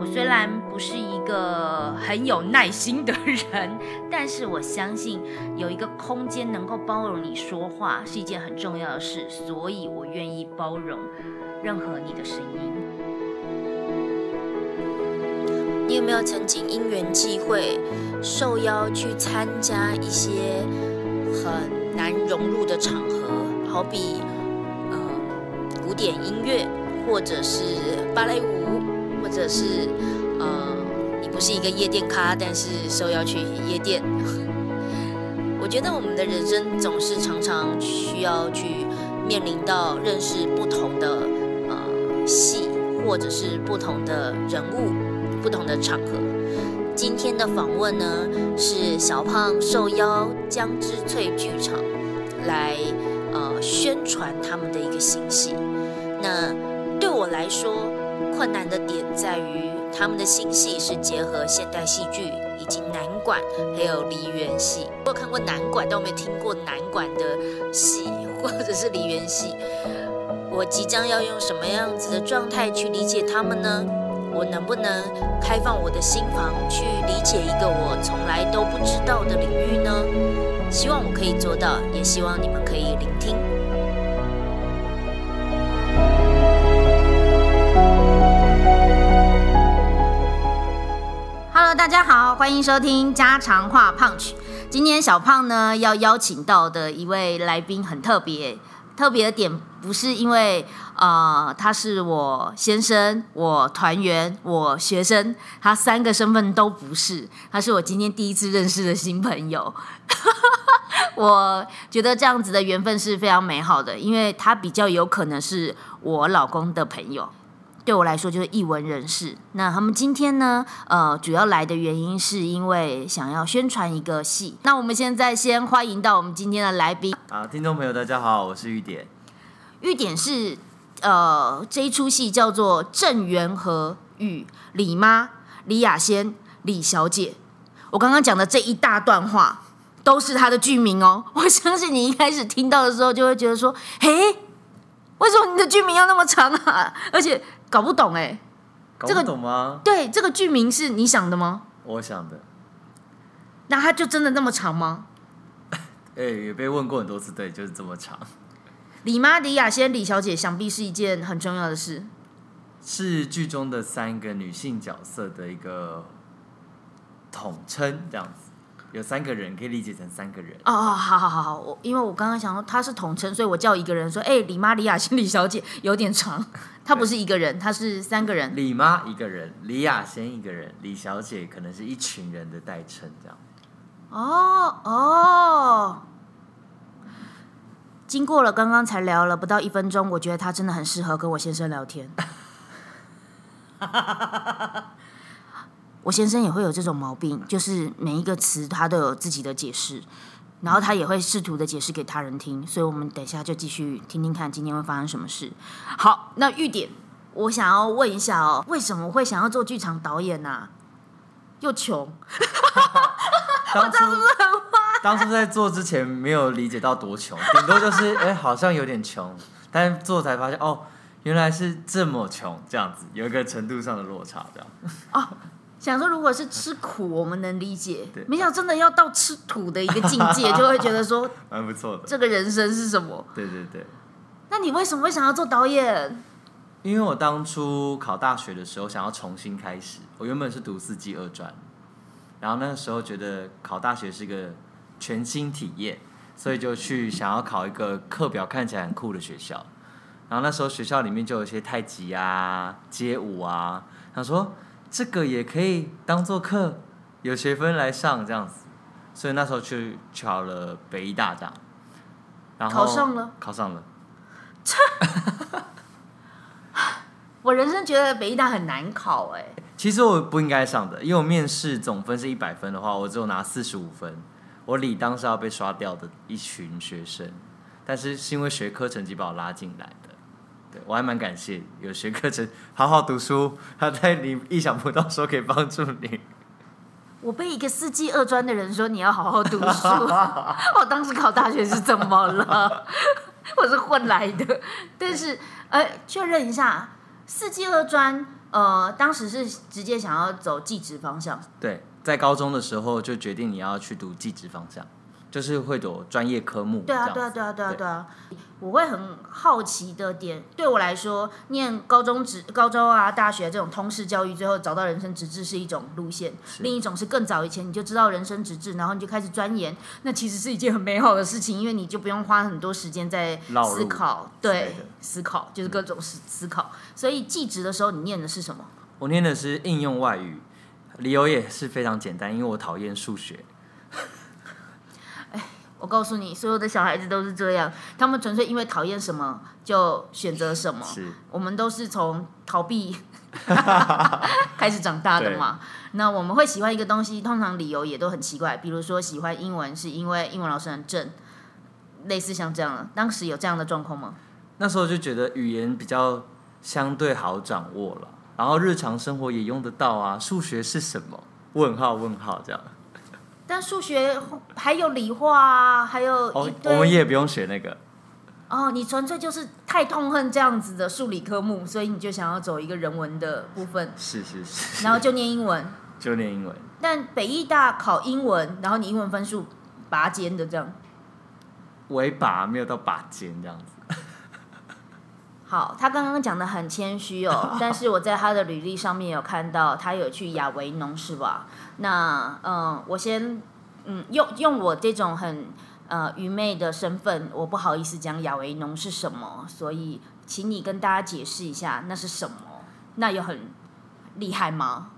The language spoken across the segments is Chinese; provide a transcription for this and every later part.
我虽然不是一个很有耐心的人，但是我相信有一个空间能够包容你说话是一件很重要的事，所以我愿意包容任何你的声音。你有没有曾经因缘际会受邀去参加一些很难融入的场合，好比嗯古典音乐，或者是芭蕾舞，或者是呃你不是一个夜店咖，但是受邀去夜店。我觉得我们的人生总是常常需要去面临到认识不同的呃戏，或者是不同的人物。不同的场合，今天的访问呢是小胖受邀江之翠剧场来呃宣传他们的一个新戏。那对我来说，困难的点在于他们的新戏是结合现代戏剧以及南管还有梨园戏。我有看过南管，但我没听过南管的戏或者是梨园戏。我即将要用什么样子的状态去理解他们呢？我能不能开放我的心房，去理解一个我从来都不知道的领域呢？希望我可以做到，也希望你们可以聆听。Hello，大家好，欢迎收听家常话胖曲。今天小胖呢要邀请到的一位来宾很特别。特别的点不是因为呃他是我先生、我团员、我学生，他三个身份都不是，他是我今天第一次认识的新朋友。我觉得这样子的缘分是非常美好的，因为他比较有可能是我老公的朋友。对我来说就是译文人士。那他们今天呢？呃，主要来的原因是因为想要宣传一个戏。那我们现在先欢迎到我们今天的来宾。啊，听众朋友大家好，我是玉典。玉典是呃这一出戏叫做郑元和与李妈李雅仙李小姐。我刚刚讲的这一大段话都是他的剧名哦。我相信你一开始听到的时候就会觉得说，嘿，为什么你的剧名要那么长啊？而且。搞不懂哎，这个懂吗？对，这个剧名是你想的吗？我想的。那它就真的那么长吗？哎，也被问过很多次，对，就是这么长。李妈、李雅仙、李小姐，想必是一件很重要的事。是剧中的三个女性角色的一个统称，这样子。有三个人可以理解成三个人哦哦，好好好好，我因为我刚刚想说他是统称，所以我叫一个人说，哎，李妈李雅仙李小姐有点长，她不是一个人，她是三个人。李妈一个人，李雅仙一个人，李小姐可能是一群人的代称，这样。哦哦，经过了刚刚才聊了不到一分钟，我觉得他真的很适合跟我先生聊天。我先生也会有这种毛病，就是每一个词他都有自己的解释，然后他也会试图的解释给他人听，所以我们等一下就继续听听看今天会发生什么事。好，那玉典，我想要问一下哦，为什么会想要做剧场导演呢？又穷，当初当初在做之前没有理解到多穷，顶多就是哎好像有点穷，但做才发现哦原来是这么穷，这样子有一个程度上的落差，这样啊。想说，如果是吃苦，我们能理解。没想到真的要到吃土的一个境界，就会觉得说蛮不错的。这个人生是什么？对对对。那你为什么会想要做导演？因为我当初考大学的时候想要重新开始。我原本是读四季二专，然后那个时候觉得考大学是个全新体验，所以就去想要考一个课表看起来很酷的学校。然后那时候学校里面就有一些太极啊、街舞啊，他说。这个也可以当做课，有学分来上这样子，所以那时候去考了北医大这样，然后考上了，考上了。我人生觉得北医大很难考哎。其实我不应该上的，因为我面试总分是一百分的话，我只有拿四十五分，我理当是要被刷掉的一群学生，但是是因为学科成绩把我拉进来的。对我还蛮感谢有学科成，好好读书，他在你意想不到时候可以帮助你。我被一个四季二专的人说你要好好读书，我当时考大学是怎么了？我是混来的，但是呃，确认一下，四季二专，呃，当时是直接想要走技职方向，对，在高中的时候就决定你要去读技职方向，就是会走专业科目。对啊，对啊，对啊，对啊，对啊。我会很好奇的点，对我来说，念高中职、高中啊、大学这种通识教育，最后找到人生直至是一种路线；另一种是更早以前你就知道人生直至，然后你就开始钻研，那其实是一件很美好的事情，因为你就不用花很多时间在思考，对，思考就是各种思思考。所以记职的时候，你念的是什么？我念的是应用外语，理由也是非常简单，因为我讨厌数学。我告诉你，所有的小孩子都是这样，他们纯粹因为讨厌什么就选择什么。是，我们都是从逃避 开始长大的嘛。那我们会喜欢一个东西，通常理由也都很奇怪，比如说喜欢英文是因为英文老师很正，类似像这样的。当时有这样的状况吗？那时候就觉得语言比较相对好掌握了，然后日常生活也用得到啊。数学是什么？问号问号这样。但数学还有理化啊，还有哦，我们也不用学那个。哦，你纯粹就是太痛恨这样子的数理科目，所以你就想要走一个人文的部分。是是是。然后就念英文。就念英文。但北艺大考英文，然后你英文分数拔尖的这样。尾拔没有到拔尖这样子。好，他刚刚讲的很谦虚哦，但是我在他的履历上面有看到他有去亚维农是吧？那嗯，我先嗯用用我这种很呃愚昧的身份，我不好意思讲亚维农是什么，所以请你跟大家解释一下那是什么？那有很厉害吗？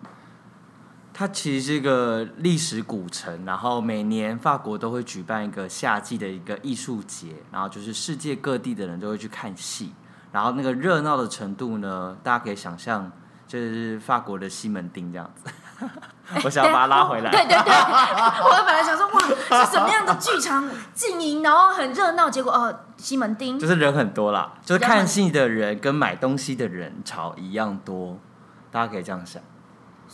它其实是一个历史古城，然后每年法国都会举办一个夏季的一个艺术节，然后就是世界各地的人都会去看戏。然后那个热闹的程度呢，大家可以想象，就是法国的西门町这样子。我想要把它拉回来。对 对对，我本来想说，哇，是什么样的剧场经营，然后很热闹，结果哦，西门町就是人很多啦，就是看戏的人跟买东西的人潮一样多，大家可以这样想。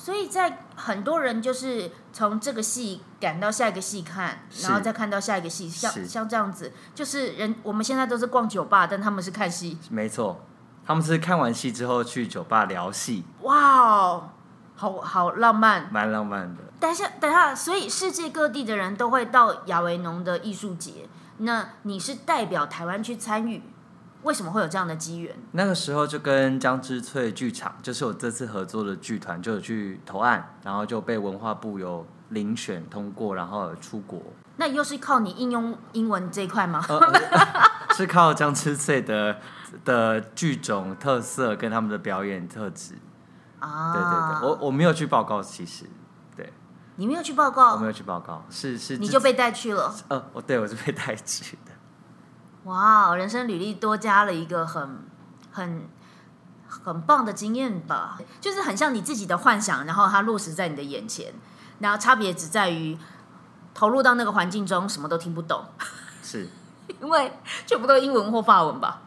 所以在很多人就是从这个戏赶到下一个戏看，然后再看到下一个戏，像像这样子，就是人我们现在都是逛酒吧，但他们是看戏。没错，他们是看完戏之后去酒吧聊戏。哇哦，好好浪漫，蛮浪漫的。等下，等下，所以世界各地的人都会到亚维农的艺术节，那你是代表台湾去参与？为什么会有这样的机缘？那个时候就跟江之翠剧场，就是我这次合作的剧团，就有去投案，然后就被文化部有遴选通过，然后出国。那又是靠你应用英文这一块吗？是靠江之翠的的剧种特色跟他们的表演特质啊。对对对，我我没有去报告，其实对。你没有去报告？我没有去报告，是是。你就被带去了？呃，我对我是被带去的。哇，人生履历多加了一个很很很棒的经验吧，就是很像你自己的幻想，然后它落实在你的眼前，然后差别只在于投入到那个环境中，什么都听不懂，是 因为全部都英文或法文吧？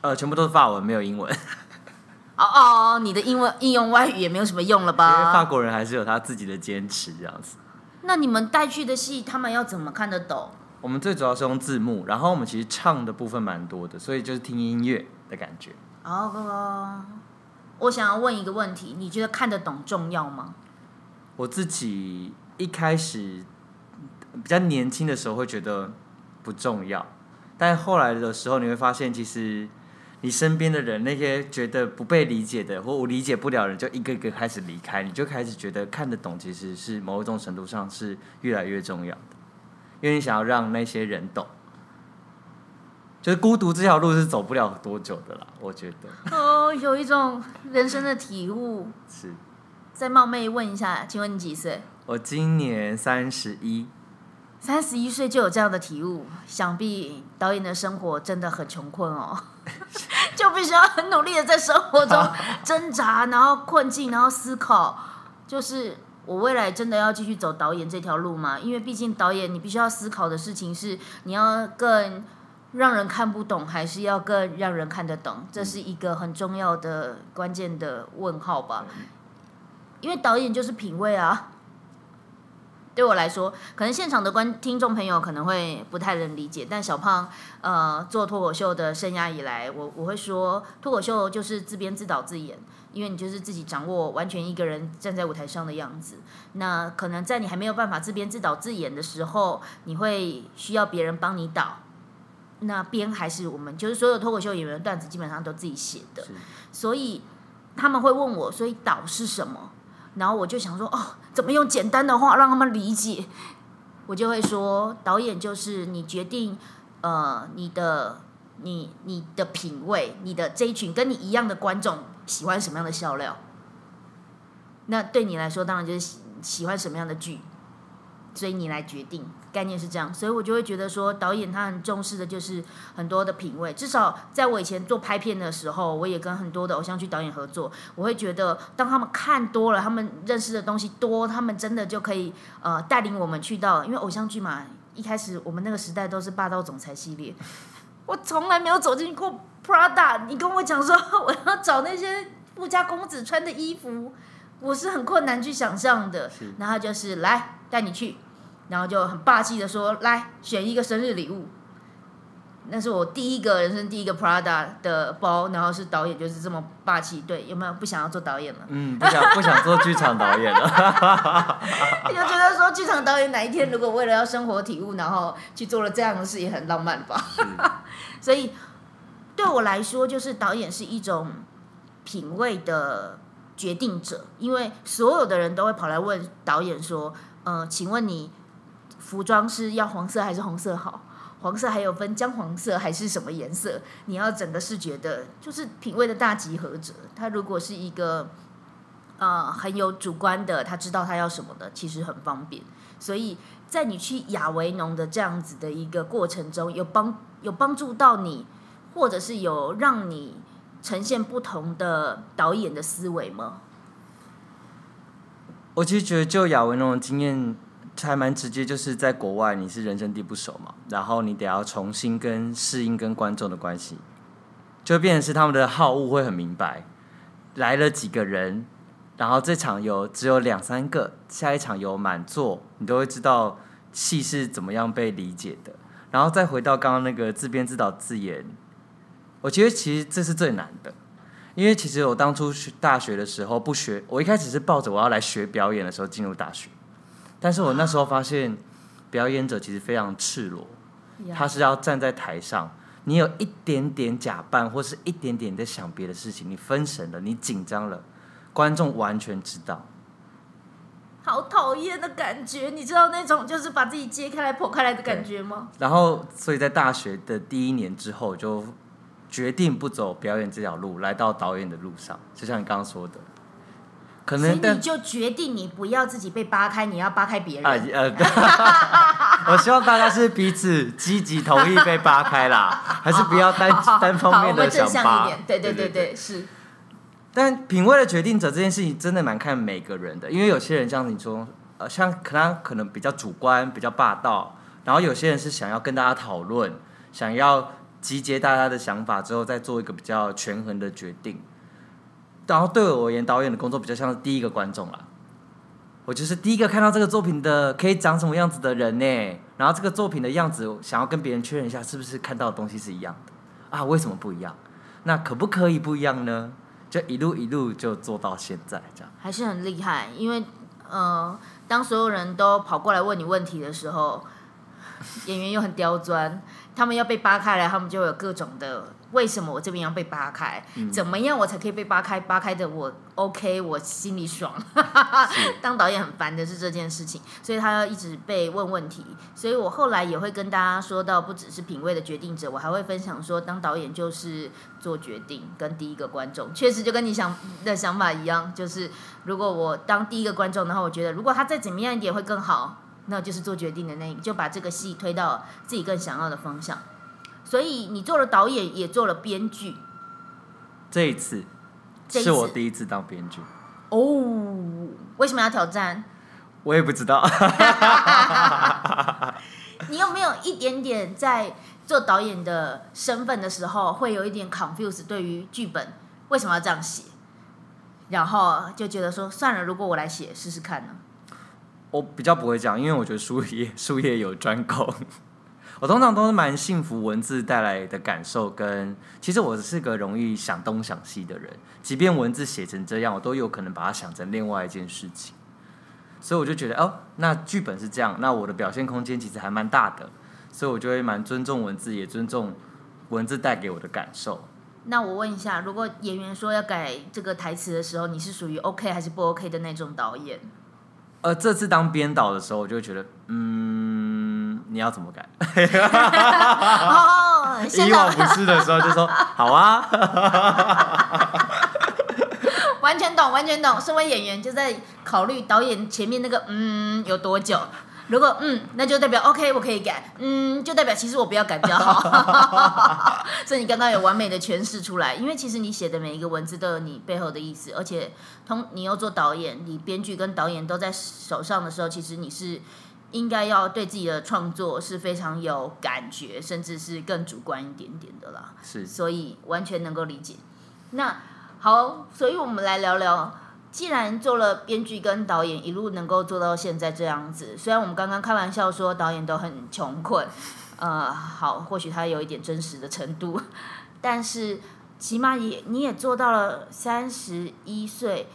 呃，全部都是法文，没有英文。哦哦，你的英文应用外语也没有什么用了吧？因为法国人还是有他自己的坚持，这样子。那你们带去的戏，他们要怎么看得懂？我们最主要是用字幕，然后我们其实唱的部分蛮多的，所以就是听音乐的感觉。哦，我想要问一个问题，你觉得看得懂重要吗？我自己一开始比较年轻的时候会觉得不重要，但后来的时候你会发现，其实你身边的人那些觉得不被理解的或我理解不了的人，就一个一个开始离开，你就开始觉得看得懂其实是某一种程度上是越来越重要的。因为你想要让那些人懂，就是孤独这条路是走不了多久的啦，我觉得。哦，有一种人生的体悟。是。再冒昧问一下，请问你几岁？我今年三十一。三十一岁就有这样的体悟，想必导演的生活真的很穷困哦，就必须要很努力的在生活中挣扎，然后困境，然后思考，就是我未来真的要继续走导演这条路吗？因为毕竟导演，你必须要思考的事情是，你要更让人看不懂，还是要更让人看得懂？这是一个很重要的关键的问号吧。因为导演就是品味啊。对我来说，可能现场的观听众朋友可能会不太能理解，但小胖呃做脱口秀的生涯以来，我我会说脱口秀就是自编自导自演，因为你就是自己掌握完全一个人站在舞台上的样子。那可能在你还没有办法自编自导自演的时候，你会需要别人帮你导。那编还是我们就是所有脱口秀演员的段子基本上都自己写的，所以他们会问我，所以导是什么？然后我就想说，哦，怎么用简单的话让他们理解？我就会说，导演就是你决定，呃，你的你你的品味，你的这一群跟你一样的观众喜欢什么样的笑料？那对你来说，当然就是喜喜欢什么样的剧。所以你来决定，概念是这样，所以我就会觉得说，导演他很重视的就是很多的品味。至少在我以前做拍片的时候，我也跟很多的偶像剧导演合作，我会觉得，当他们看多了，他们认识的东西多，他们真的就可以呃带领我们去到，因为偶像剧嘛，一开始我们那个时代都是霸道总裁系列，我从来没有走进过 Prada，你跟我讲说我要找那些富家公子穿的衣服，我是很困难去想象的。然后就是来带你去。然后就很霸气的说：“来选一个生日礼物。”那是我第一个人生第一个 Prada 的包，然后是导演就是这么霸气。对，有没有不想要做导演了？嗯，不想不想做剧场导演了。就觉得说剧场导演哪一天如果为了要生活体悟，然后去做了这样的事，也很浪漫吧。所以对我来说，就是导演是一种品味的决定者，因为所有的人都会跑来问导演说：“嗯，请问你？”服装是要黄色还是红色好？黄色还有分姜黄色还是什么颜色？你要整个视觉的，就是品味的大集合者。他如果是一个呃很有主观的，他知道他要什么的，其实很方便。所以在你去亚维农的这样子的一个过程中，有帮有帮助到你，或者是有让你呈现不同的导演的思维吗？我其实觉得就亚维农的经验。还蛮直接，就是在国外你是人生地不熟嘛，然后你得要重新跟适应跟观众的关系，就变成是他们的好恶会很明白，来了几个人，然后这场有只有两三个，下一场有满座，你都会知道戏是怎么样被理解的。然后再回到刚刚那个自编自导自演，我觉得其实这是最难的，因为其实我当初学大学的时候不学，我一开始是抱着我要来学表演的时候进入大学。但是我那时候发现，表演者其实非常赤裸，他是要站在台上，你有一点点假扮或是一点点在想别的事情，你分神了，你紧张了，观众完全知道。好讨厌的感觉，你知道那种就是把自己揭开来剖开来的感觉吗？然后，所以在大学的第一年之后，就决定不走表演这条路，来到导演的路上，就像你刚刚说的。可能你就决定你不要自己被扒开，你要扒开别人。呃，我希望大家是彼此积极同意被扒开啦，还是不要单单方面的想扒。对对对对，是。但品味的决定者这件事情真的蛮看每个人的，因为有些人像你说，呃，像可能可能比较主观、比较霸道，然后有些人是想要跟大家讨论，想要集结大家的想法之后再做一个比较权衡的决定。然后对我而言，导演的工作比较像是第一个观众啦。我就是第一个看到这个作品的可以长什么样子的人呢？然后这个作品的样子，想要跟别人确认一下，是不是看到的东西是一样的啊？为什么不一样？那可不可以不一样呢？就一路一路就做到现在这样，还是很厉害。因为呃，当所有人都跑过来问你问题的时候，演员又很刁钻，他们要被扒开来，他们就有各种的。为什么我这边要被扒开？怎么样我才可以被扒开？扒开的我 OK，我心里爽。当导演很烦的是这件事情，所以他要一直被问问题。所以我后来也会跟大家说到，不只是品味的决定者，我还会分享说，当导演就是做决定，跟第一个观众确实就跟你想的想法一样，就是如果我当第一个观众，然后我觉得如果他再怎么样一点会更好，那就是做决定的那，就把这个戏推到自己更想要的方向。所以你做了导演，也做了编剧。这一次是我第一次当编剧。哦，为什么要挑战？我也不知道。你有没有一点点在做导演的身份的时候，会有一点 confuse 对于剧本为什么要这样写？然后就觉得说算了，如果我来写试试看呢？我比较不会这样，因为我觉得术业术业有专攻。我通常都是蛮幸福文字带来的感受，跟其实我是个容易想东想西的人，即便文字写成这样，我都有可能把它想成另外一件事情。所以我就觉得哦，那剧本是这样，那我的表现空间其实还蛮大的，所以我就会蛮尊重文字，也尊重文字带给我的感受。那我问一下，如果演员说要改这个台词的时候，你是属于 OK 还是不 OK 的那种导演？呃，这次当编导的时候，我就觉得，嗯，你要怎么改？哦，以往不是的时候就说好啊，完全懂，完全懂。身为演员，就在考虑导演前面那个嗯有多久。如果嗯，那就代表 OK，我可以改。嗯，就代表其实我不要改比较好。所以你刚刚有完美的诠释出来，因为其实你写的每一个文字都有你背后的意思，而且通你又做导演，你编剧跟导演都在手上的时候，其实你是应该要对自己的创作是非常有感觉，甚至是更主观一点点的啦。是，所以完全能够理解。那好，所以我们来聊聊。既然做了编剧跟导演，一路能够做到现在这样子，虽然我们刚刚开玩笑说导演都很穷困，呃，好，或许他有一点真实的程度，但是起码也你也做到了三十一岁。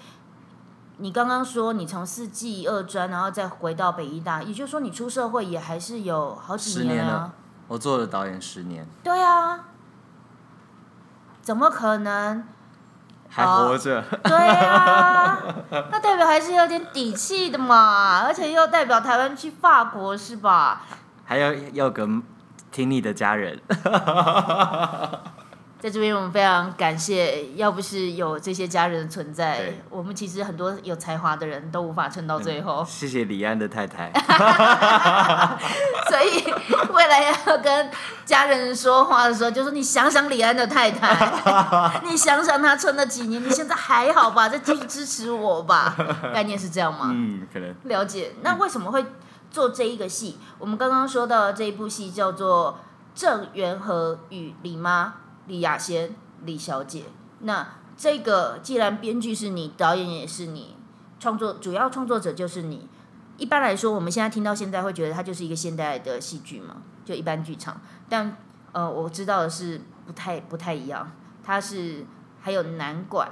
你刚刚说你从四季二专，然后再回到北医大，也就是说你出社会也还是有好几年了。我做了导演十年。对啊，怎么可能？还活着，对啊，那代表还是有点底气的嘛，而且又代表台湾去法国是吧？还要要跟听你的家人。在这边，我们非常感谢。要不是有这些家人的存在，我们其实很多有才华的人都无法撑到最后。谢谢李安的太太。所以未来要跟家人说话的时候，就说你想想李安的太太，你想想他撑了几年，你现在还好吧？再继续支持我吧。概念是这样吗？嗯，可能。了解。那为什么会做这一个戏？我们刚刚说到这一部戏叫做《郑元和与李妈》。李雅仙，李小姐。那这个既然编剧是你，导演也是你，创作主要创作者就是你。一般来说，我们现在听到现在会觉得它就是一个现代的戏剧嘛，就一般剧场。但呃，我知道的是不太不太一样，它是还有南管，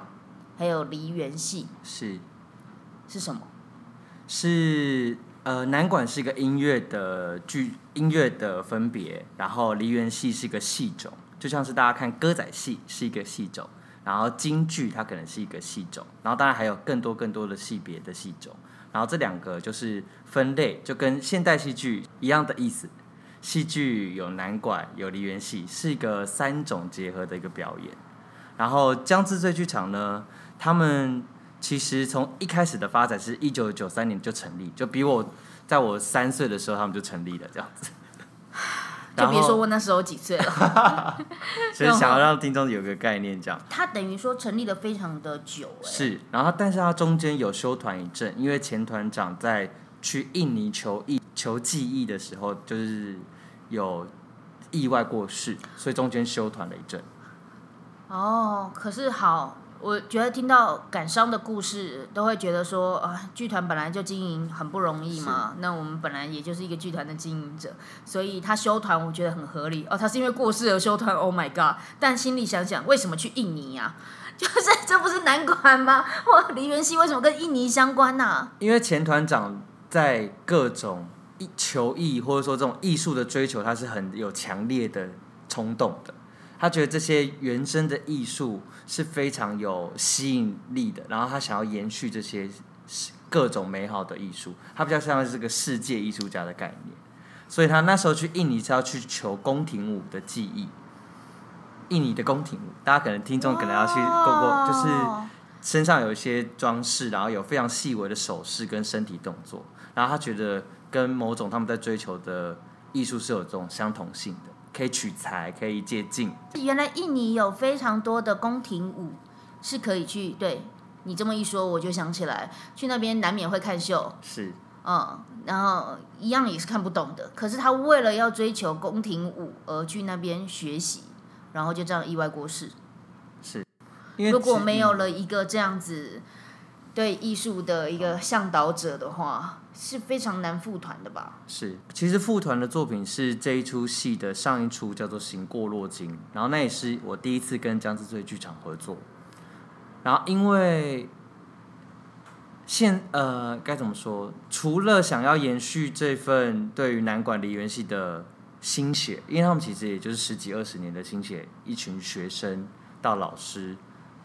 还有梨园戏。是是什么？是呃，南管是一个音乐的剧，音乐的分别，然后梨园戏是一个戏种。就像是大家看歌仔戏是一个戏种，然后京剧它可能是一个戏种，然后当然还有更多更多的戏别的戏种，然后这两个就是分类，就跟现代戏剧一样的意思。戏剧有南管，有梨园戏，是一个三种结合的一个表演。然后江之最剧场呢，他们其实从一开始的发展是一九九三年就成立，就比我在我三岁的时候他们就成立了这样子。就别说我那时候几岁了，所以想要让听众有个概念，这样。他等于说成立的非常的久，是，然后但是他中间有休团一阵，因为前团长在去印尼求艺求技艺的时候，就是有意外过世，所以中间休团了一阵。哦，可是好。我觉得听到感伤的故事，都会觉得说啊，剧团本来就经营很不容易嘛。那我们本来也就是一个剧团的经营者，所以他休团，我觉得很合理。哦，他是因为过世而休团，Oh my god！但心里想想，为什么去印尼呀？就是这不是南管吗？哇，梨园戏为什么跟印尼相关呢？因为前团长在各种求艺或者说这种艺术的追求，他是很有强烈的冲动的。他觉得这些原生的艺术是非常有吸引力的，然后他想要延续这些各种美好的艺术，他比较像是个世界艺术家的概念，所以他那时候去印尼是要去求宫廷舞的技艺。印尼的宫廷舞，大家可能听众可能要去过过，就是身上有一些装饰，然后有非常细微的手势跟身体动作，然后他觉得跟某种他们在追求的艺术是有这种相同性的。可以取材，可以借镜。原来印尼有非常多的宫廷舞是可以去。对你这么一说，我就想起来，去那边难免会看秀。是，嗯，然后一样也是看不懂的。可是他为了要追求宫廷舞而去那边学习，然后就这样意外过世。是，因为如果没有了一个这样子对艺术的一个向导者的话，是非常难复团的吧？是，其实复团的作品是这一出戏的上一出，叫做《行过洛金》，然后那也是我第一次跟江之翠剧场合作。然后因为现呃该怎么说？除了想要延续这份对于南管梨园系的心血，因为他们其实也就是十几二十年的心血，一群学生到老师，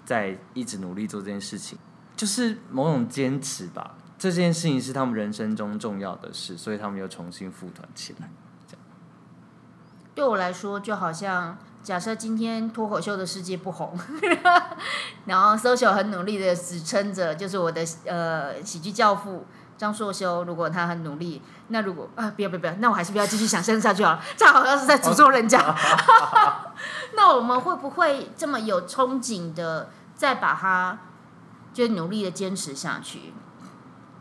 在一直努力做这件事情，就是某种坚持吧。这件事情是他们人生中重要的事，所以他们又重新复团起来。对我来说，就好像假设今天脱口秀的世界不红，然后 social 很努力的支撑着，就是我的呃喜剧教父张硕修，如果他很努力，那如果啊不要不要不要，那我还是不要继续想象下去好了，这好像是在诅咒人家。那我们会不会这么有憧憬的，再把它就努力的坚持下去？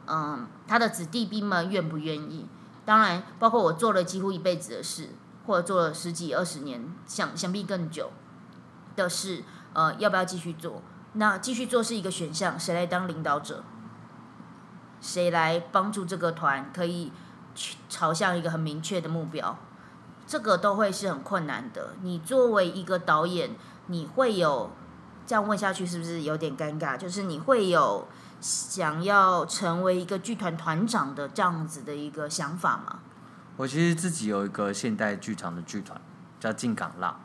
嗯，他的子弟兵们愿不愿意？当然，包括我做了几乎一辈子的事，或者做了十几二十年，想想必更久的事，呃，要不要继续做？那继续做是一个选项，谁来当领导者？谁来帮助这个团可以去朝向一个很明确的目标？这个都会是很困难的。你作为一个导演，你会有这样问下去是不是有点尴尬？就是你会有想要成为一个剧团团长的这样子的一个想法吗？我其实自己有一个现代剧场的剧团，叫进港浪。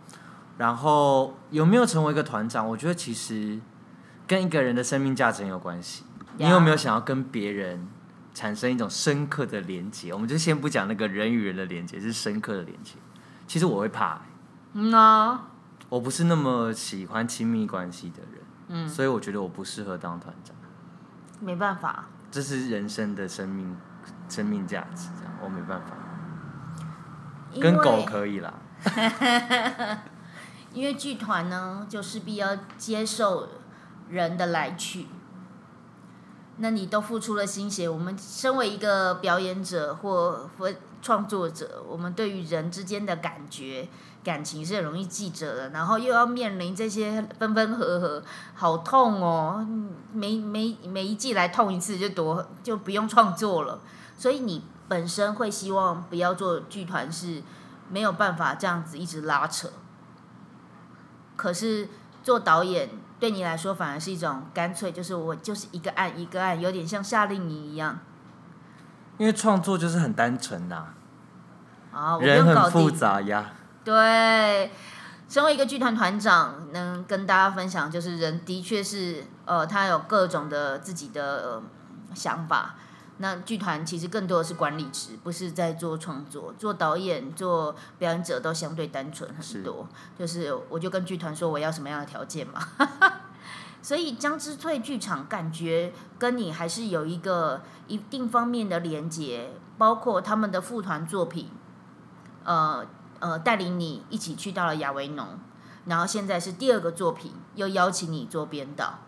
然后有没有成为一个团长？我觉得其实跟一个人的生命价值很有关系。你有没有想要跟别人产生一种深刻的连接？我们就先不讲那个人与人的连接，是深刻的连接。其实我会怕、嗯啊，我不是那么喜欢亲密关系的人，嗯，所以我觉得我不适合当团长。没办法，这是人生的生命生命价值，这样我没办法。跟狗可以啦，因为剧团呢，就势必要接受人的来去。那你都付出了心血，我们身为一个表演者或或创作者，我们对于人之间的感觉、感情是很容易记着的，然后又要面临这些分分合合，好痛哦！每每每一季来痛一次就多就不用创作了，所以你本身会希望不要做剧团是没有办法这样子一直拉扯。可是做导演对你来说反而是一种干脆，就是我就是一个案一个案，有点像夏令营一样因为创作就是很单纯呐、啊，我不人用搞很复。杂呀。对，身为一个剧团团长，能跟大家分享，就是人的确是呃，他有各种的自己的、呃想法。那剧团其实更多的是管理职，不是在做创作。做导演、做表演者都相对单纯很是多。就是我就跟剧团说我要什么样的条件嘛。所以江之翠剧场感觉跟你还是有一个一定方面的连接，包括他们的副团作品，呃呃，带领你一起去到了亚维农，然后现在是第二个作品，又邀请你做编导，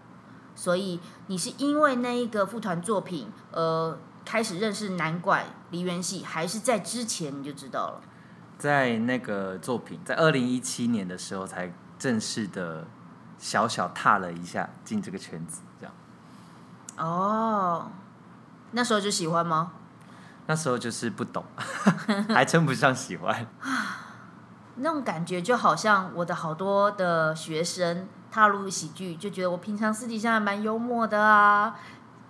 所以你是因为那一个副团作品，呃，开始认识南管梨园戏，还是在之前你就知道了？在那个作品，在二零一七年的时候，才正式的小小踏了一下进这个圈子，这样。哦，那时候就喜欢吗？那时候就是不懂，还称不上喜欢。那种感觉就好像我的好多的学生踏入喜剧，就觉得我平常私底下还蛮幽默的啊。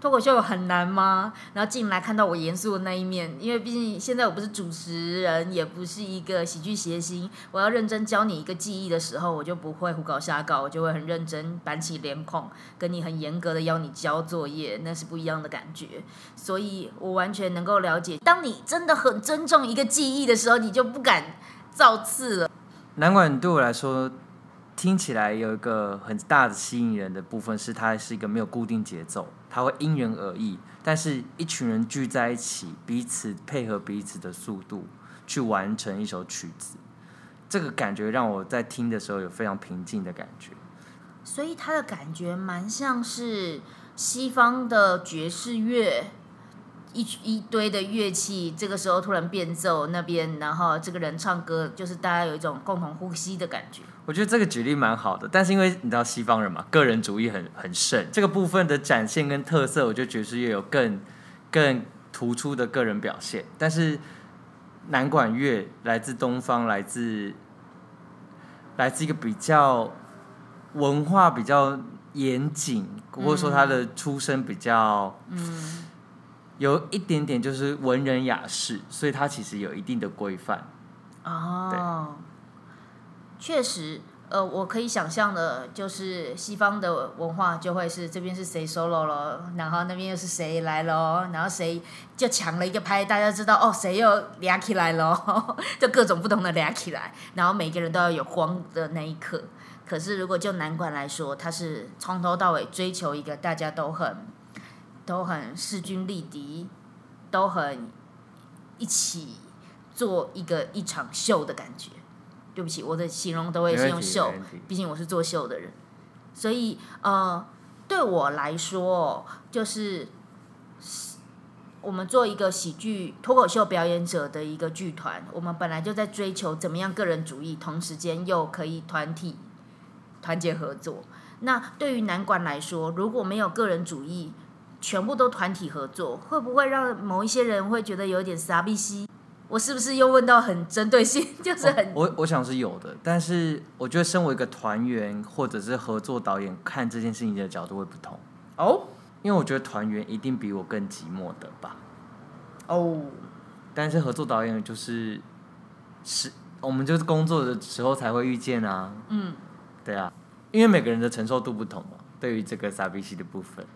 脱口秀很难吗？然后进来看到我严肃的那一面，因为毕竟现在我不是主持人，也不是一个喜剧谐星，我要认真教你一个技艺的时候，我就不会胡搞瞎搞，我就会很认真板起脸孔，跟你很严格的要你交作业，那是不一样的感觉。所以我完全能够了解，当你真的很尊重一个技艺的时候，你就不敢造次了。南管对我来说，听起来有一个很大的吸引人的部分是，它是一个没有固定节奏，它会因人而异。但是一群人聚在一起，彼此配合彼此的速度，去完成一首曲子，这个感觉让我在听的时候有非常平静的感觉。所以它的感觉蛮像是西方的爵士乐，一一堆的乐器，这个时候突然变奏，那边然后这个人唱歌，就是大家有一种共同呼吸的感觉。我觉得这个举例蛮好的，但是因为你知道西方人嘛，个人主义很很盛，这个部分的展现跟特色，我觉得爵士乐有更更突出的个人表现。但是南管乐来自东方，来自来自一个比较文化比较严谨，或者说他的出身比较嗯，有一点点就是文人雅士，所以他其实有一定的规范。哦，确实，呃，我可以想象的，就是西方的文化就会是这边是谁 solo 了，然后那边又是谁来了，然后谁就抢了一个拍，大家知道哦，谁又俩起来了，就各种不同的俩起来，然后每个人都要有光的那一刻。可是如果就男管来说，他是从头到尾追求一个大家都很都很势均力敌，都很一起做一个一场秀的感觉。对不起，我的形容都会是用秀毕竟我是做秀的人，所以呃，对我来说，就是我们做一个喜剧脱口秀表演者的一个剧团，我们本来就在追求怎么样个人主义，同时间又可以团体团结合作。那对于南管来说，如果没有个人主义，全部都团体合作，会不会让某一些人会觉得有点傻逼西？我是不是又问到很针对性，就是很、我我想是有的，但是我觉得身为一个团员或者是合作导演，看这件事情的角度会不同。哦？因为我觉得团员一定比我更寂寞的吧，哦，但是合作导演就是是我们就是工作的时候才会遇见啊，嗯。对啊，因为每个人的承受度不同嘛，对于这个傻逼戏的部分，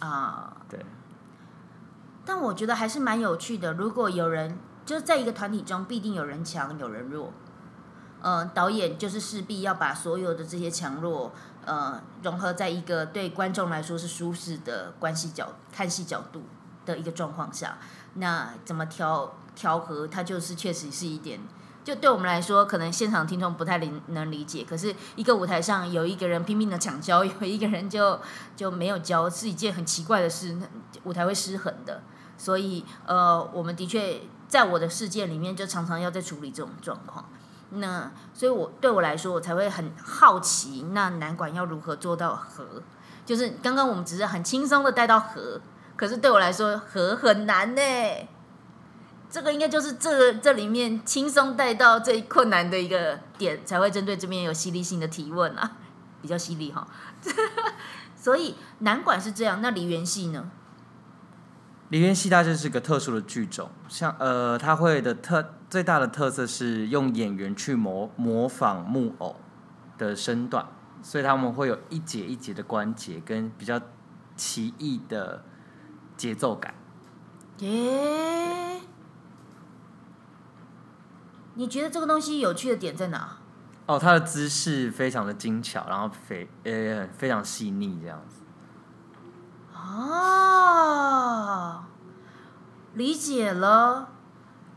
啊，对，但我觉得还是蛮有趣的。如果有人就是在一个团体中，必定有人强有人弱。呃，导演就是势必要把所有的这些强弱，呃，融合在一个对观众来说是舒适的关系角看戏角度的一个状况下，那怎么调调和，它就是确实是一点。就对我们来说，可能现场听众不太理能理解，可是一个舞台上有一个人拼命的抢焦，有一个人就就没有焦，是一件很奇怪的事，舞台会失衡的。所以，呃，我们的确在我的世界里面，就常常要在处理这种状况。那所以我，对我来说，我才会很好奇，那南管要如何做到和？就是刚刚我们只是很轻松的带到和，可是对我来说，和很难呢。这个应该就是这这里面轻松带到最困难的一个点，才会针对这边有犀利性的提问啊，比较犀利哈。所以南管是这样，那梨园戏呢？梨园戏它就是个特殊的剧种，像呃，它会的特最大的特色是用演员去模模仿木偶的身段，所以他们会有一节一节的关节跟比较奇异的节奏感。耶、你觉得这个东西有趣的点在哪？哦，它的姿势非常的精巧，然后非呃非常细腻这样子。哦，理解了。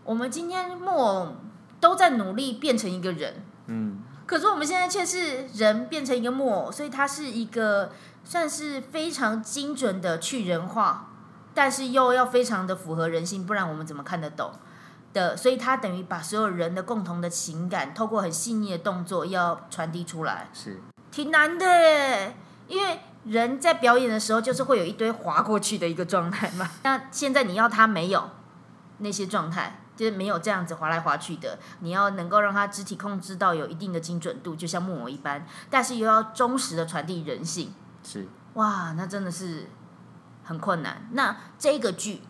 我们今天木偶都在努力变成一个人，嗯，可是我们现在却是人变成一个木偶，所以它是一个算是非常精准的去人化，但是又要非常的符合人性，不然我们怎么看得懂的？所以它等于把所有人的共同的情感，透过很细腻的动作要传递出来。是挺难的耶，因为人在表演的时候就是会有一堆滑过去的一个状态嘛。那现在你要他没有那些状态，就是没有这样子滑来滑去的，你要能够让他肢体控制到有一定的精准度，就像木偶一般，但是又要忠实的传递人性。是，哇，那真的是很困难。那这个剧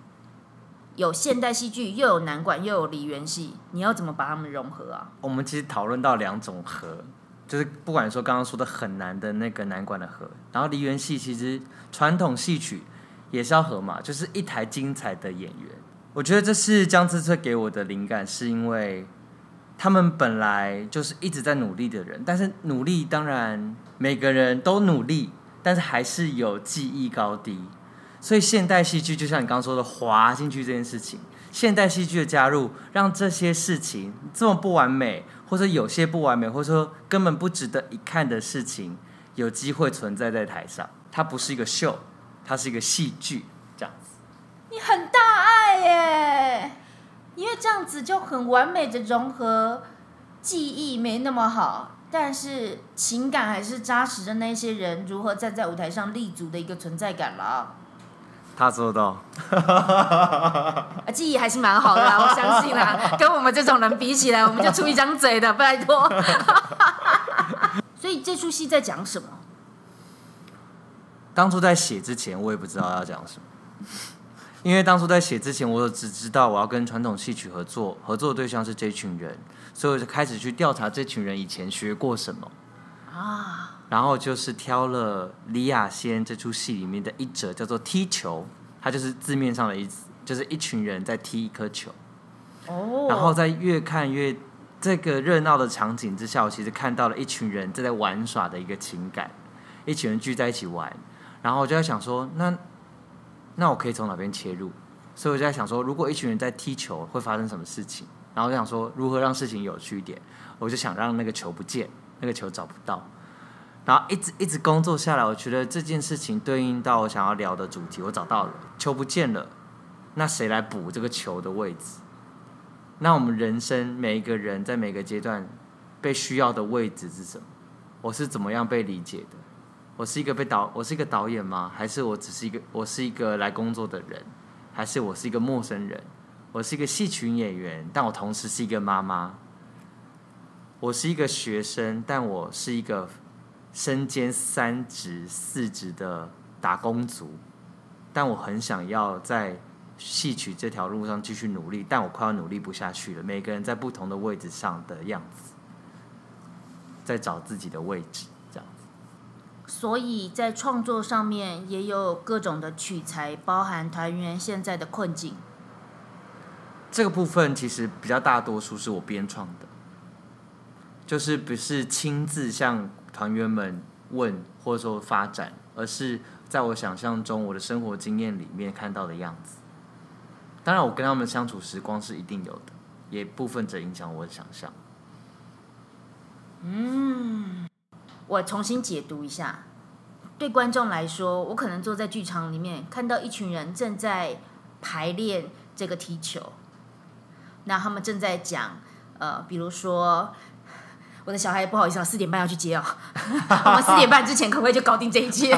有现代戏剧，又有南管，又有梨园戏，你要怎么把它们融合啊？我们其实讨论到两种和，就是不管说刚刚说的很难的那个难管的和，然后梨园戏其实传统戏曲也是要和嘛，就是一台精彩的演员。我觉得这是江之翠给我的灵感，是因为他们本来就是一直在努力的人，但是努力当然每个人都努力，但是还是有技艺高低。所以现代戏剧就像你刚刚说的滑进去这件事情，现代戏剧的加入，让这些事情这么不完美，或者有些不完美，或者说根本不值得一看的事情，有机会存在在台上。它不是一个秀，它是一个戏剧，这样子。你很大爱耶，因为这样子就很完美的融合，记忆没那么好，但是情感还是扎实的那些人如何站在舞台上立足的一个存在感了。他做到，啊，记忆还是蛮好的啦，我相信啦。跟我们这种人比起来，我们就出一张嘴的，拜托。所以这出戏在讲什么？当初在写之前，我也不知道要讲什么，因为当初在写之前，我只知道我要跟传统戏曲合作，合作的对象是这群人，所以我就开始去调查这群人以前学过什么啊，然后就是挑了李亚仙这出戏里面的一折，叫做踢球，它就是字面上的意思，就是一群人在踢一颗球。哦，然后在越看越这个热闹的场景之下，我其实看到了一群人正在玩耍的一个情感，一群人聚在一起玩，然后我就在想说，那那我可以从哪边切入？所以我就在想说，如果一群人在踢球，会发生什么事情？然后我就想说，如何让事情有趣一点？我就想让那个球不见，那个球找不到。然后一直一直工作下来，我觉得这件事情对应到我想要聊的主题，我找到了，球不见了，那谁来补这个球的位置？那我们人生每一个人在每个阶段被需要的位置是什么？我是怎么样被理解的？我是一个被导，我是一个导演吗？还是我只是一个，我是一个来工作的人？还是我是一个陌生人？我是一个戏曲演员，但我同时是一个妈妈。我是一个学生，但我是一个身兼三职四职的打工族，但我很想要在戏曲这条路上继续努力，但我快要努力不下去了。每个人在不同的位置上的样子，在找自己的位置，这样子。所以在创作上面也有各种的取材，包含团员现在的困境。这个部分其实比较大多数是我编创的，就是不是亲自向团员们问或者说发展，而是在我想象中我的生活经验里面看到的样子。当然，我跟他们相处时光是一定有的，也部分者影响我的想象。嗯我重新解读一下，对观众来说，我可能坐在剧场里面，看到一群人正在排练这个踢球，那他们正在讲，呃，比如说。我的小孩不好意思啊，四点半要去接哦。我们四点半之前可不可以就搞定这一切？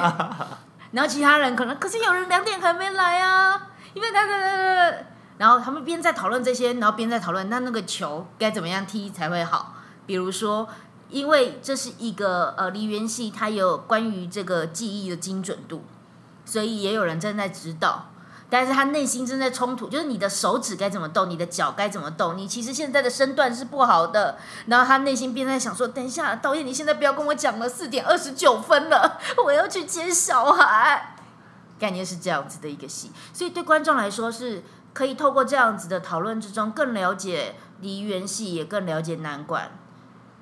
然后其他人可能，可是有人两点还没来啊，因为他的，然后他们边在讨论这些，然后边在讨论那那个球该怎么样踢才会好。比如说，因为这是一个呃梨园戏，它有关于这个记忆的精准度，所以也有人正在指导。但是他内心正在冲突，就是你的手指该怎么动，你的脚该怎么动，你其实现在的身段是不好的。然后他内心边在想说：“等一下，导演，你现在不要跟我讲了，四点二十九分了，我要去接小孩。”概念是这样子的一个戏，所以对观众来说是可以透过这样子的讨论之中，更了解梨园戏，也更了解南管，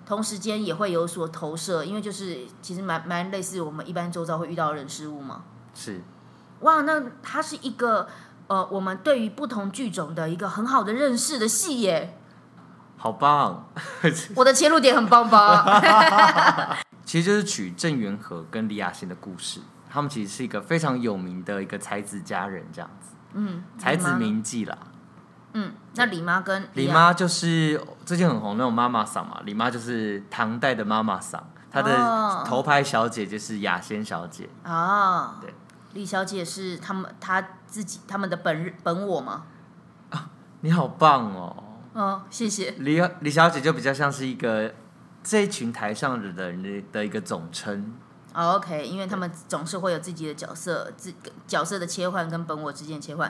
同时间也会有所投射，因为就是其实蛮蛮类似我们一般周遭会遇到的人事物嘛。是。哇，那它是一个呃，我们对于不同剧种的一个很好的认识的戏耶，好棒！我的切入点很棒吧？其实就是取郑元和跟李雅欣的故事，他们其实是一个非常有名的一个才子佳人，这样子。嗯，才子名妓啦。嗯，那李妈跟李妈就是最近很红那种妈妈嗓嘛，李妈就是唐代的妈妈嗓，她的头牌小姐就是雅仙小姐。哦，对。李小姐是他们她自己他们的本本我吗？啊，你好棒哦！哦，谢谢。李李小姐就比较像是一个这一群台上的人的一个总称。哦，OK，因为他们总是会有自己的角色，自角色的切换跟本我之间切换。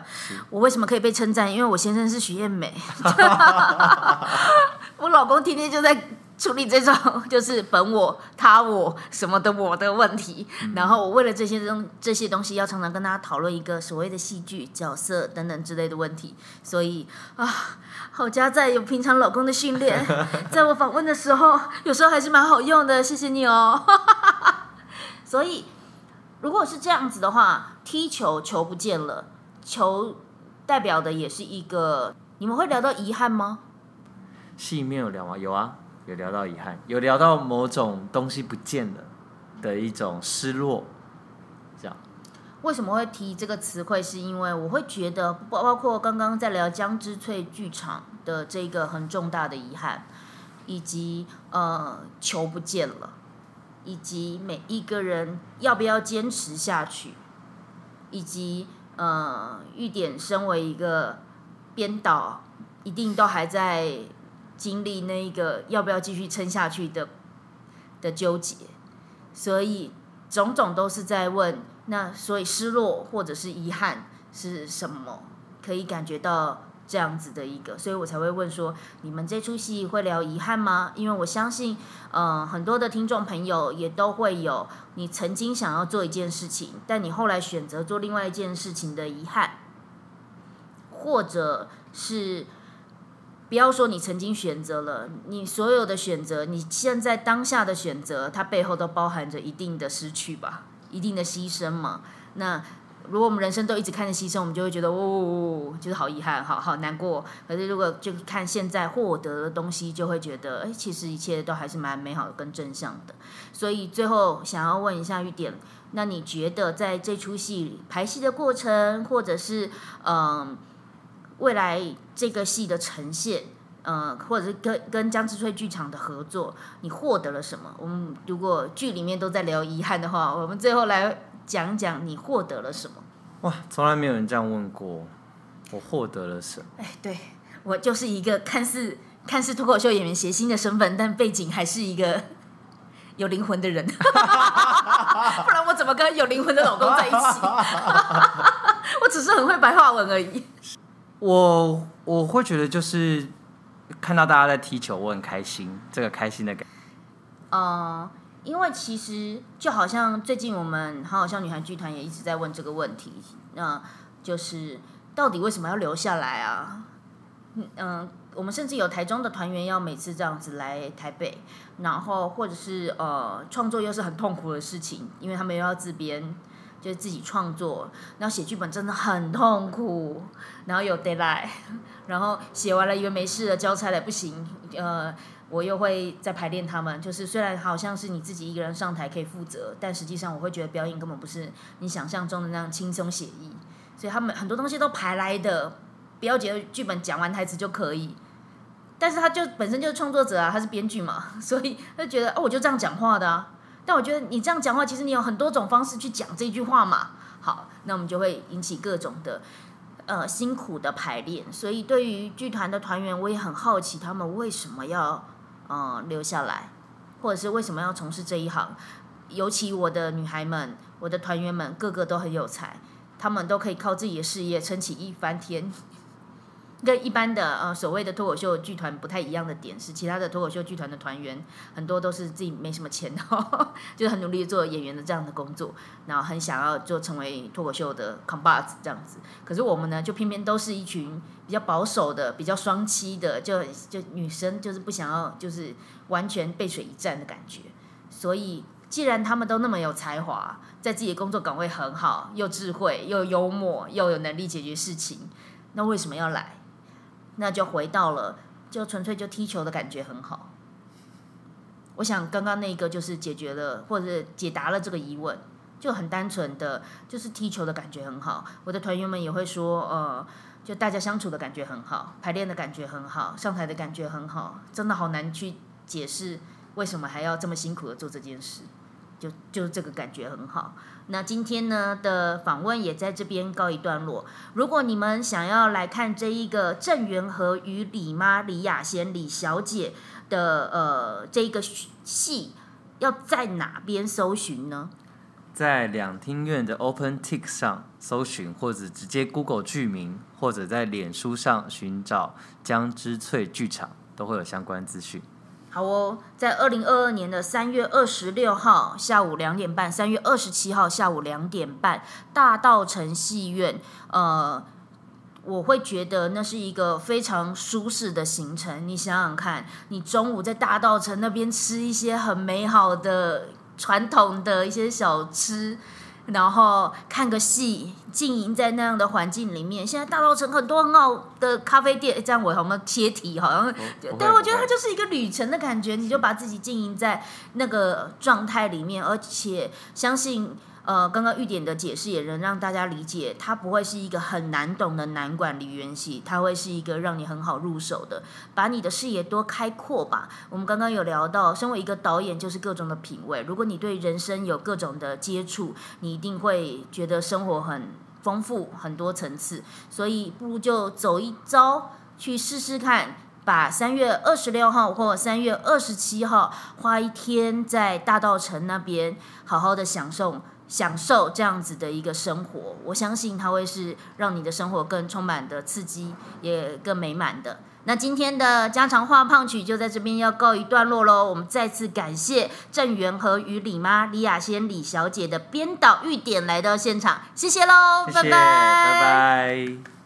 我为什么可以被称赞？因为我先生是徐艳美 我老公天天就在。处理这种 就是本我、他我什么的我的问题，然后我为了这些东这些东西，要常常跟大家讨论一个所谓的戏剧角色等等之类的问题，所以啊，好家在有平常老公的训练，在我访问的时候，有时候还是蛮好用的，谢谢你哦。所以如果是这样子的话，踢球球不见了，球代表的也是一个，你们会聊到遗憾吗？戏面有聊吗？有啊。有聊到遗憾，有聊到某种东西不见了的一种失落，这样。为什么会提这个词汇？是因为我会觉得，包包括刚刚在聊江之翠剧场的这个很重大的遗憾，以及呃球不见了，以及每一个人要不要坚持下去，以及呃玉典身为一个编导，一定都还在经历那一个要不要继续撑下去的的纠结，所以种种都是在问。那所以失落或者是遗憾是什么？可以感觉到这样子的一个，所以我才会问说，你们这出戏会聊遗憾吗？因为我相信，嗯，很多的听众朋友也都会有你曾经想要做一件事情，但你后来选择做另外一件事情的遗憾，或者是不要说你曾经选择了，你所有的选择，你现在当下的选择，它背后都包含着一定的失去吧。一定的牺牲嘛？那如果我们人生都一直看着牺牲，我们就会觉得哦，就是好遗憾，好好难过。可是如果就看现在获得的东西，就会觉得哎，其实一切都还是蛮美好的，跟正向的。所以最后想要问一下玉典，那你觉得在这出戏排戏的过程，或者是嗯未来这个戏的呈现？呃，或者是跟跟江之翠剧场的合作，你获得了什么？我们如果剧里面都在聊遗憾的话，我们最后来讲讲你获得了什么。哇，从来没有人这样问过，我获得了什么？哎，对我就是一个看似看似脱口秀演员谐星的身份，但背景还是一个 有灵魂的人，不然我怎么跟有灵魂的老公在一起？我只是很会白话文而已。我我会觉得就是。看到大家在踢球，我很开心。这个开心的感觉，嗯，因为其实就好像最近我们好好像女孩剧团也一直在问这个问题，那就是到底为什么要留下来啊？嗯，我们甚至有台中的团员要每次这样子来台北，然后或者是呃创作又是很痛苦的事情，因为他们又要自编。就是自己创作，然后写剧本真的很痛苦，然后有 deadline，然后写完了以为没事了，交差了不行，呃，我又会再排练他们。就是虽然好像是你自己一个人上台可以负责，但实际上我会觉得表演根本不是你想象中的那样轻松写意，所以他们很多东西都排来的，不要觉得剧本讲完台词就可以，但是他就本身就是创作者啊，他是编剧嘛，所以他觉得哦，我就这样讲话的啊。但我觉得你这样讲话，其实你有很多种方式去讲这句话嘛。好，那我们就会引起各种的呃辛苦的排练。所以对于剧团的团员，我也很好奇他们为什么要呃留下来，或者是为什么要从事这一行。尤其我的女孩们，我的团员们，个个都很有才，他们都可以靠自己的事业撑起一番天。跟一般的呃所谓的脱口秀剧团不太一样的点是，其他的脱口秀剧团的团员很多都是自己没什么钱，就是很努力做演员的这样的工作，然后很想要就成为脱口秀的扛把子这样子。可是我们呢，就偏偏都是一群比较保守的、比较双栖的，就就女生就是不想要就是完全背水一战的感觉。所以既然他们都那么有才华，在自己的工作岗位很好，又智慧又幽默，又有能力解决事情，那为什么要来？那就回到了，就纯粹就踢球的感觉很好。我想刚刚那个就是解决了或者解答了这个疑问，就很单纯的，就是踢球的感觉很好。我的团员们也会说，呃，就大家相处的感觉很好，排练的感觉很好，上台的感觉很好，真的好难去解释为什么还要这么辛苦的做这件事。就就是这个感觉很好。那今天呢的访问也在这边告一段落。如果你们想要来看这一个郑元和与李妈李雅贤李小姐的呃这一个戏，要在哪边搜寻呢？在两厅院的 Open Tik 上搜寻，或者直接 Google 剧名，或者在脸书上寻找江之翠剧场，都会有相关资讯。好哦，在二零二二年的三月二十六号下午两点半，三月二十七号下午两点半，大道城戏院，呃，我会觉得那是一个非常舒适的行程。你想想看，你中午在大道城那边吃一些很美好的传统的一些小吃。然后看个戏，经营在那样的环境里面。现在大稻城很多很好的咖啡店，这样我好像切题，好像对，我觉得它就是一个旅程的感觉。你就把自己经营在那个状态里面，而且相信呃，刚刚玉典的解释也能让大家理解，它不会是一个很难懂的难管理园系，它会是一个让你很好入手的，把你的视野多开阔吧。我们刚刚有聊到，身为一个导演，就是各种的品味。如果你对人生有各种的接触，你一定会觉得生活很丰富，很多层次。所以不如就走一遭，去试试看。把三月二十六号或三月二十七号花一天在大道城那边，好好的享受享受这样子的一个生活。我相信它会是让你的生活更充满的刺激，也更美满的。那今天的家常话胖曲就在这边要告一段落喽。我们再次感谢郑源和与李妈李雅仙李小姐的编导预点来到现场，谢谢喽，谢谢，拜拜。